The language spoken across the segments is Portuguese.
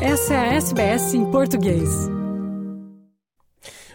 Essa é a SBS em português.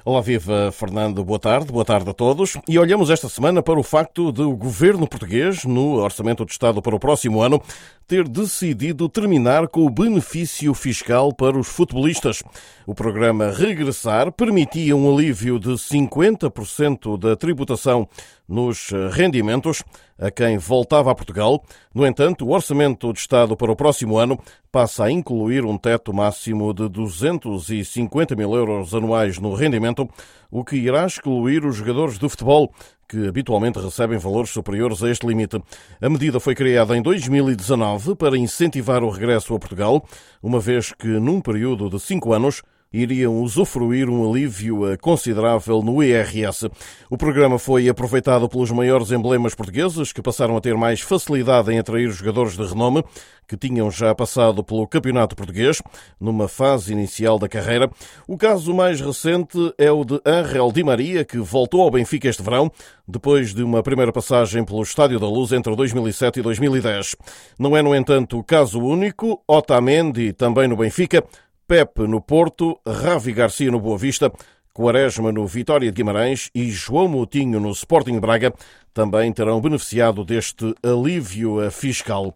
Olá, viva Fernando, boa tarde, boa tarde a todos. E olhamos esta semana para o facto de o governo português, no Orçamento do Estado para o próximo ano, ter decidido terminar com o benefício fiscal para os futebolistas. O programa Regressar permitia um alívio de 50% da tributação nos rendimentos a quem voltava a Portugal. No entanto, o Orçamento de Estado para o próximo ano passa a incluir um teto máximo de 250 mil euros anuais no rendimento, o que irá excluir os jogadores de futebol que habitualmente recebem valores superiores a este limite. A medida foi criada em 2019 para incentivar o regresso a Portugal, uma vez que, num período de cinco anos, iriam usufruir um alívio eh, considerável no IRS. O programa foi aproveitado pelos maiores emblemas portugueses, que passaram a ter mais facilidade em atrair jogadores de renome, que tinham já passado pelo Campeonato Português, numa fase inicial da carreira. O caso mais recente é o de Angel Di Maria, que voltou ao Benfica este verão, depois de uma primeira passagem pelo Estádio da Luz entre 2007 e 2010. Não é, no entanto, o caso único. Otamendi, também no Benfica, Pepe no Porto, Ravi Garcia no Boa Vista, Quaresma no Vitória de Guimarães e João Moutinho no Sporting Braga também terão beneficiado deste alívio fiscal.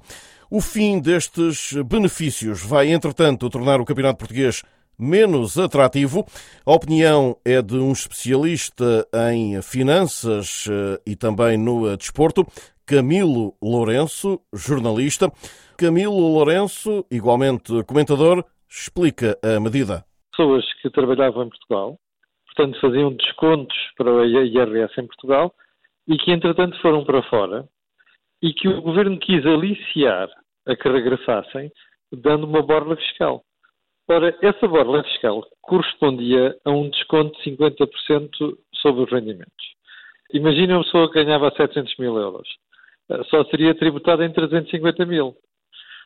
O fim destes benefícios vai, entretanto, tornar o Campeonato Português menos atrativo. A opinião é de um especialista em finanças eh, e também no desporto, Camilo Lourenço, jornalista. Camilo Lourenço, igualmente comentador, explica a medida. Pessoas que trabalhavam em Portugal, portanto faziam descontos para o IRS em Portugal e que entretanto foram para fora e que o governo quis aliciar a que regressassem dando uma borla fiscal. Ora, essa borla fiscal correspondia a um desconto de 50% sobre os rendimentos. Imagina uma pessoa que ganhava 700 mil euros. Só seria tributada em 350 mil.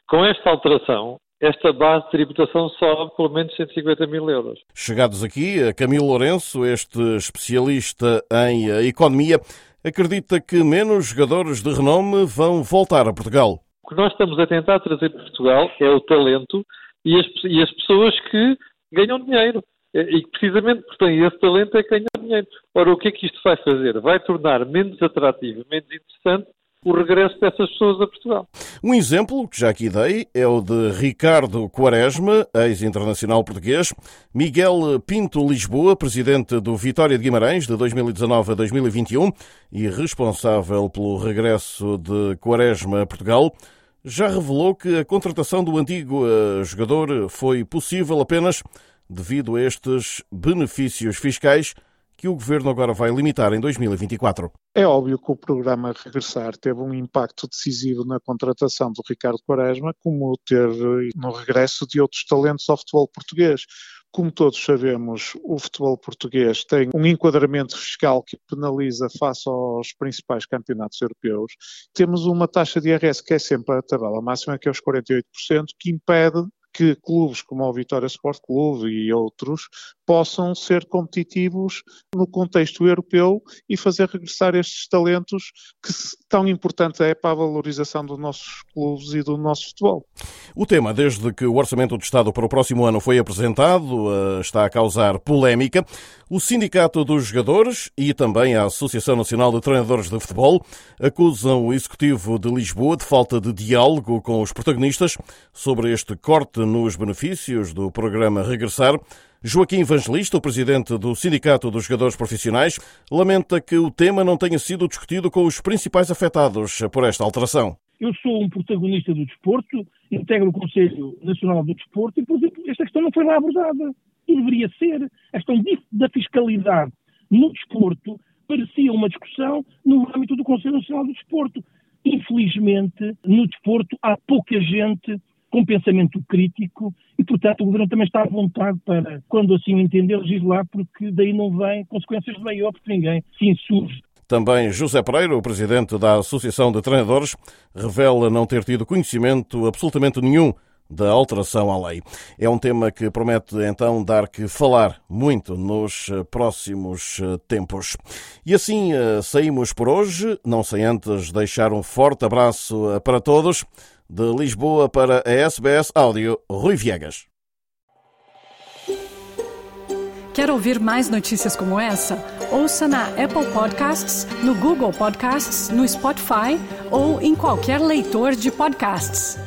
Com esta alteração, esta base de tributação sobe pelo menos 150 mil euros. Chegados aqui, Camilo Lourenço, este especialista em economia, acredita que menos jogadores de renome vão voltar a Portugal. O que nós estamos a tentar trazer para Portugal é o talento e as, e as pessoas que ganham dinheiro. E precisamente porque têm esse talento é que ganham dinheiro. Ora, o que é que isto vai fazer? Vai tornar menos atrativo, menos interessante o regresso dessas pessoas a Portugal. Um exemplo que já aqui dei é o de Ricardo Quaresma, ex-internacional português, Miguel Pinto Lisboa, presidente do Vitória de Guimarães de 2019 a 2021 e responsável pelo regresso de Quaresma a Portugal, já revelou que a contratação do antigo eh, jogador foi possível apenas devido a estes benefícios fiscais que o governo agora vai limitar em 2024. É óbvio que o programa Regressar teve um impacto decisivo na contratação do Ricardo Quaresma, como ter no regresso de outros talentos ao futebol português. Como todos sabemos, o futebol português tem um enquadramento fiscal que penaliza face aos principais campeonatos europeus. Temos uma taxa de IRS que é sempre a tabela máxima, que é os 48%, que impede que clubes como o Vitória Sport Clube e outros possam ser competitivos no contexto europeu e fazer regressar estes talentos que tão importante é para a valorização dos nossos clubes e do nosso futebol. O tema, desde que o Orçamento do Estado para o próximo ano foi apresentado, eh, está a causar polémica. O Sindicato dos Jogadores e também a Associação Nacional de Treinadores de Futebol acusam o Executivo de Lisboa de falta de diálogo com os protagonistas sobre este corte nos benefícios do programa Regressar. Joaquim Evangelista, o presidente do Sindicato dos Jogadores Profissionais, lamenta que o tema não tenha sido discutido com os principais afetados por esta alteração. Eu sou um protagonista do desporto, integro o Conselho Nacional do Desporto e, por exemplo, esta questão não foi lá abordada. E deveria ser. A questão da fiscalidade no desporto parecia uma discussão no âmbito do Conselho Nacional do Desporto. Infelizmente, no desporto há pouca gente com pensamento crítico e, portanto, o Governo também está à vontade para, quando assim entender, legislar, porque daí não vem consequências de maior, porque ninguém se insurge. Também José Pereira, o presidente da Associação de Treinadores, revela não ter tido conhecimento absolutamente nenhum da alteração à lei. É um tema que promete então dar que falar muito nos próximos tempos. E assim eh, saímos por hoje, não sem antes deixar um forte abraço para todos. De Lisboa para a SBS Áudio, Rui Viegas. Quer ouvir mais notícias como essa? Ouça na Apple Podcasts, no Google Podcasts, no Spotify ou em qualquer leitor de podcasts.